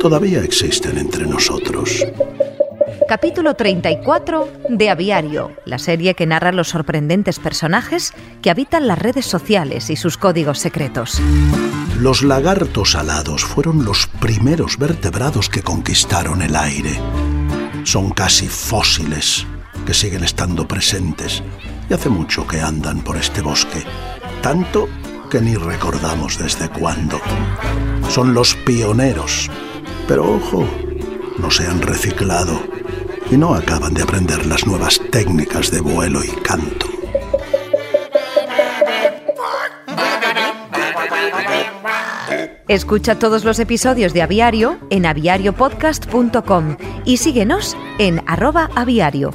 Todavía existen entre nosotros. Capítulo 34 de Aviario, la serie que narra los sorprendentes personajes que habitan las redes sociales y sus códigos secretos. Los lagartos alados fueron los primeros vertebrados que conquistaron el aire. Son casi fósiles que siguen estando presentes y hace mucho que andan por este bosque, tanto que ni recordamos desde cuándo. Son los pioneros, pero ojo, no se han reciclado y no acaban de aprender las nuevas técnicas de vuelo y canto. Escucha todos los episodios de Aviario en aviariopodcast.com y síguenos en arroba aviario.